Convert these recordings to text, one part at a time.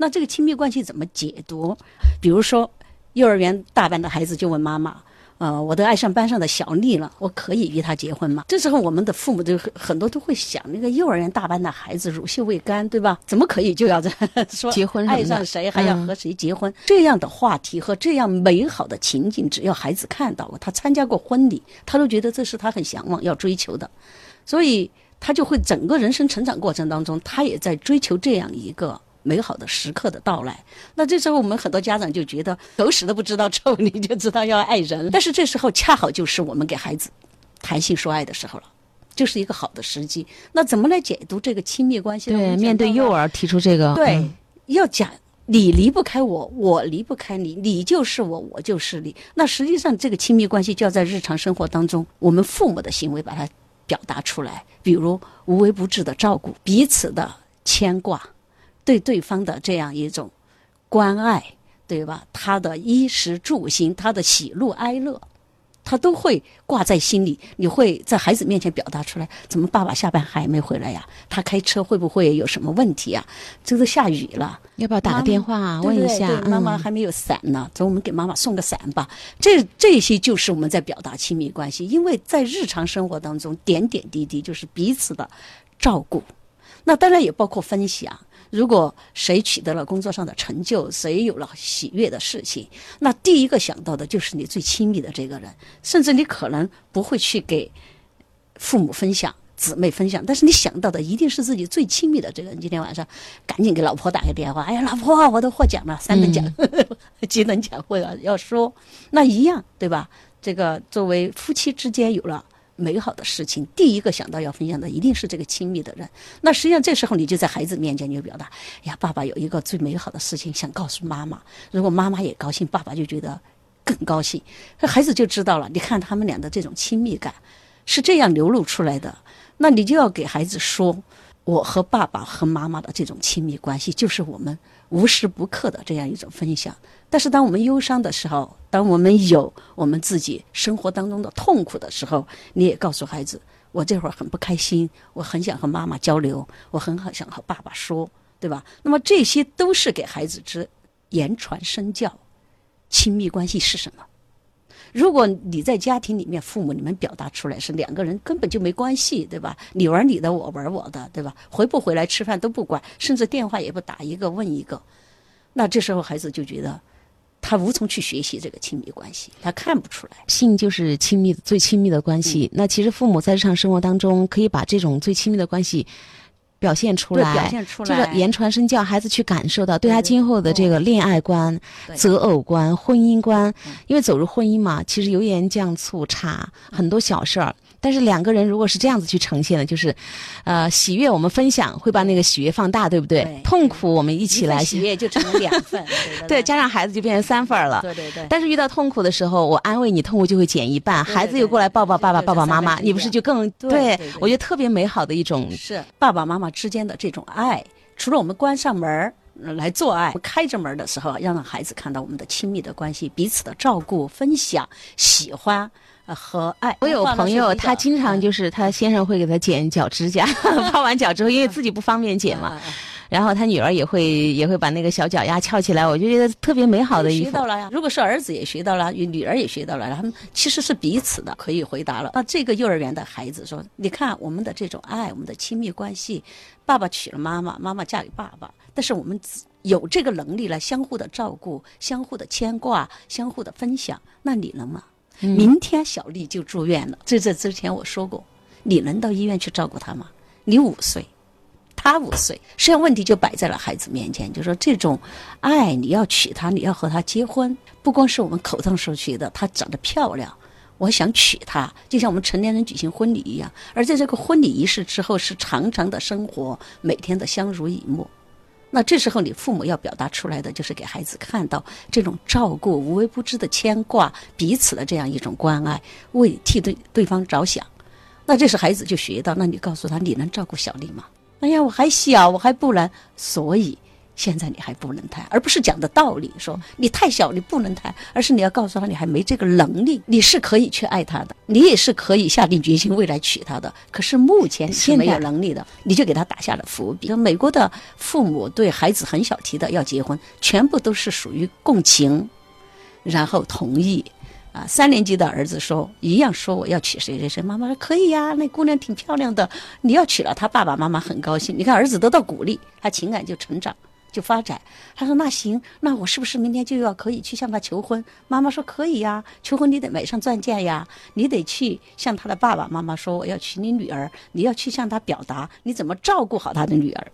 那这个亲密关系怎么解读？比如说，幼儿园大班的孩子就问妈妈。呃，我都爱上班上的小丽了，我可以与她结婚吗？这时候我们的父母就很很多都会想，那个幼儿园大班的孩子乳臭未干，对吧？怎么可以就要这说结婚？爱上谁还要和谁结婚？这样的话题和这样美好的情景，只要孩子看到了，他参加过婚礼，他都觉得这是他很向往要追求的，所以他就会整个人生成长过程当中，他也在追求这样一个。美好的时刻的到来，那这时候我们很多家长就觉得狗屎都不知道臭，你就知道要爱人。但是这时候恰好就是我们给孩子谈性说爱的时候了，就是一个好的时机。那怎么来解读这个亲密关系？对，面对幼儿提出这个，对，要讲你离不开我，我离不开你，你就是我，我就是你。那实际上这个亲密关系就要在日常生活当中，我们父母的行为把它表达出来，比如无微不至的照顾，彼此的牵挂。对对方的这样一种关爱，对吧？他的衣食住行，他的喜怒哀乐，他都会挂在心里。你会在孩子面前表达出来。怎么爸爸下班还没回来呀？他开车会不会有什么问题啊？这都下雨了，要不要打个电话问一下？妈妈还没有伞呢，走，我们给妈妈送个伞吧。这这些就是我们在表达亲密关系，因为在日常生活当中，点点滴滴就是彼此的照顾。那当然也包括分享。如果谁取得了工作上的成就，谁有了喜悦的事情，那第一个想到的就是你最亲密的这个人，甚至你可能不会去给父母分享、姊妹分享，但是你想到的一定是自己最亲密的这个人。今天晚上赶紧给老婆打个电话，哎呀，老婆，我都获奖了，三等奖、几等奖，会要要说，那一样对吧？这个作为夫妻之间有了。美好的事情，第一个想到要分享的一定是这个亲密的人。那实际上这时候你就在孩子面前，你就表达：呀，爸爸有一个最美好的事情想告诉妈妈。如果妈妈也高兴，爸爸就觉得更高兴。孩子就知道了。你看他们俩的这种亲密感是这样流露出来的。那你就要给孩子说，我和爸爸和妈妈的这种亲密关系，就是我们无时不刻的这样一种分享。但是，当我们忧伤的时候，当我们有我们自己生活当中的痛苦的时候，你也告诉孩子：“我这会儿很不开心，我很想和妈妈交流，我很好想和爸爸说，对吧？”那么这些都是给孩子之言传身教。亲密关系是什么？如果你在家庭里面，父母你们表达出来是两个人根本就没关系，对吧？你玩你的，我玩我的，对吧？回不回来吃饭都不管，甚至电话也不打一个问一个，那这时候孩子就觉得。他无从去学习这个亲密关系，他看不出来。性就是亲密最亲密的关系。那其实父母在日常生活当中，可以把这种最亲密的关系表现出来，表现出来，就是言传身教，孩子去感受到，对他今后的这个恋爱观、择偶观、婚姻观。因为走入婚姻嘛，其实油盐酱醋茶很多小事儿。但是两个人如果是这样子去呈现的，就是，呃，喜悦我们分享会把那个喜悦放大，对不对？痛苦我们一起来，喜悦就成了两份，对，加上孩子就变成三份了。对对对。但是遇到痛苦的时候，我安慰你，痛苦就会减一半。孩子又过来抱抱爸爸、爸爸妈妈，你不是就更对？我觉得特别美好的一种是爸爸妈妈之间的这种爱。除了我们关上门来做爱，开着门的时候，要让孩子看到我们的亲密的关系，彼此的照顾、分享、喜欢。和爱，我有朋友，他经常就是他先生会给他剪脚指甲，泡完脚之后，因为自己不方便剪嘛，然后他女儿也会也会把那个小脚丫翘起来，我就觉得特别美好的。学到了呀，如果是儿子也学到了，女儿也学到了，他们其实是彼此的，可以回答了。那这个幼儿园的孩子说：“你看我们的这种爱，我们的亲密关系，爸爸娶了妈妈，妈妈嫁给爸爸，但是我们有这个能力来相互的照顾、相互的牵挂、相互的分享，那你能吗？”明天小丽就住院了。在这之前我说过，你能到医院去照顾她吗？你五岁，她五岁，实际上问题就摆在了孩子面前，就说这种爱，你要娶她，你要和她结婚，不光是我们口上说去的，她长得漂亮，我想娶她，就像我们成年人举行婚礼一样。而在这个婚礼仪式之后，是长长的生活，每天的相濡以沫。那这时候，你父母要表达出来的，就是给孩子看到这种照顾、无微不至的牵挂、彼此的这样一种关爱，为替对对方着想。那这时孩子就学到，那你告诉他，你能照顾小丽吗？哎呀，我还小，我还不能。所以，现在你还不能谈，而不是讲的道理，说你太小你不能谈，而是你要告诉他你还没这个能力，你是可以去爱他的，你也是可以下定决心未来娶她的。可是目前你是没有能力的，你就给他打下了伏笔。美国的父母对孩子很小提的要结婚，全部都是属于共情，然后同意。啊，三年级的儿子说一样说我要娶谁谁谁，妈妈说可以呀，那姑娘挺漂亮的，你要娶了，她爸爸妈妈很高兴。你看儿子得到鼓励，他情感就成长就发展。他说那行，那我是不是明天就要可以去向他求婚？妈妈说可以呀，求婚你得买上钻戒呀，你得去向他的爸爸妈妈说我要娶你女儿，你要去向他表达你怎么照顾好他的女儿，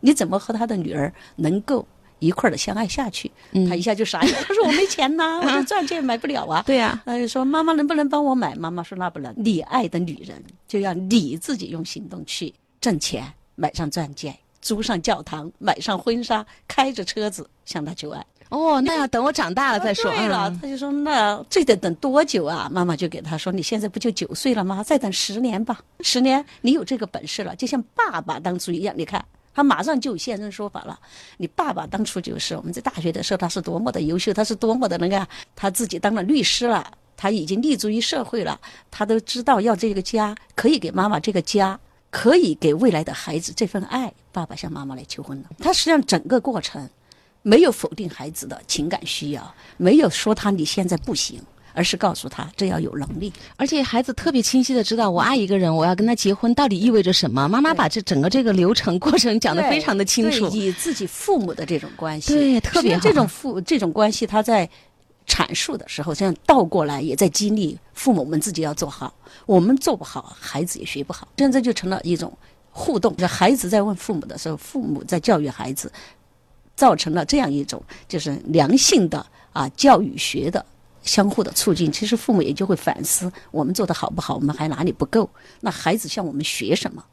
你怎么和他的女儿能够。一块儿的相爱下去，他一下就傻眼。他说：“我没钱呐，我这钻戒买不了啊。”对呀，他就说：“妈妈能不能帮我买？”妈妈说：“那不能。你爱的女人，就要你自己用行动去挣钱，买上钻戒，租上教堂，买上婚纱，开着车子向他求爱。”哦，那要等我长大了再说。对了，他就说：“那这得等多久啊？”妈妈就给他说：“你现在不就九岁了吗？再等十年吧。十年，你有这个本事了，就像爸爸当初一样。你看。”他马上就有现身说法了。你爸爸当初就是我们在大学的时候，他是多么的优秀，他是多么的那个，他自己当了律师了，他已经立足于社会了，他都知道要这个家可以给妈妈这个家，可以给未来的孩子这份爱。爸爸向妈妈来求婚了。他实际上整个过程没有否定孩子的情感需要，没有说他你现在不行。而是告诉他，这要有能力，而且孩子特别清晰的知道，我爱一个人，我要跟他结婚，到底意味着什么？妈妈把这整个这个流程过程讲得非常的清楚。以自己父母的这种关系，对，特别这种父这种关系，他在阐述的时候，这样倒过来也在激励父母们自己要做好。我们做不好，孩子也学不好。现在就成了一种互动，就孩子在问父母的时候，父母在教育孩子，造成了这样一种就是良性的啊教育学的。相互的促进，其实父母也就会反思我们做的好不好，我们还哪里不够？那孩子向我们学什么？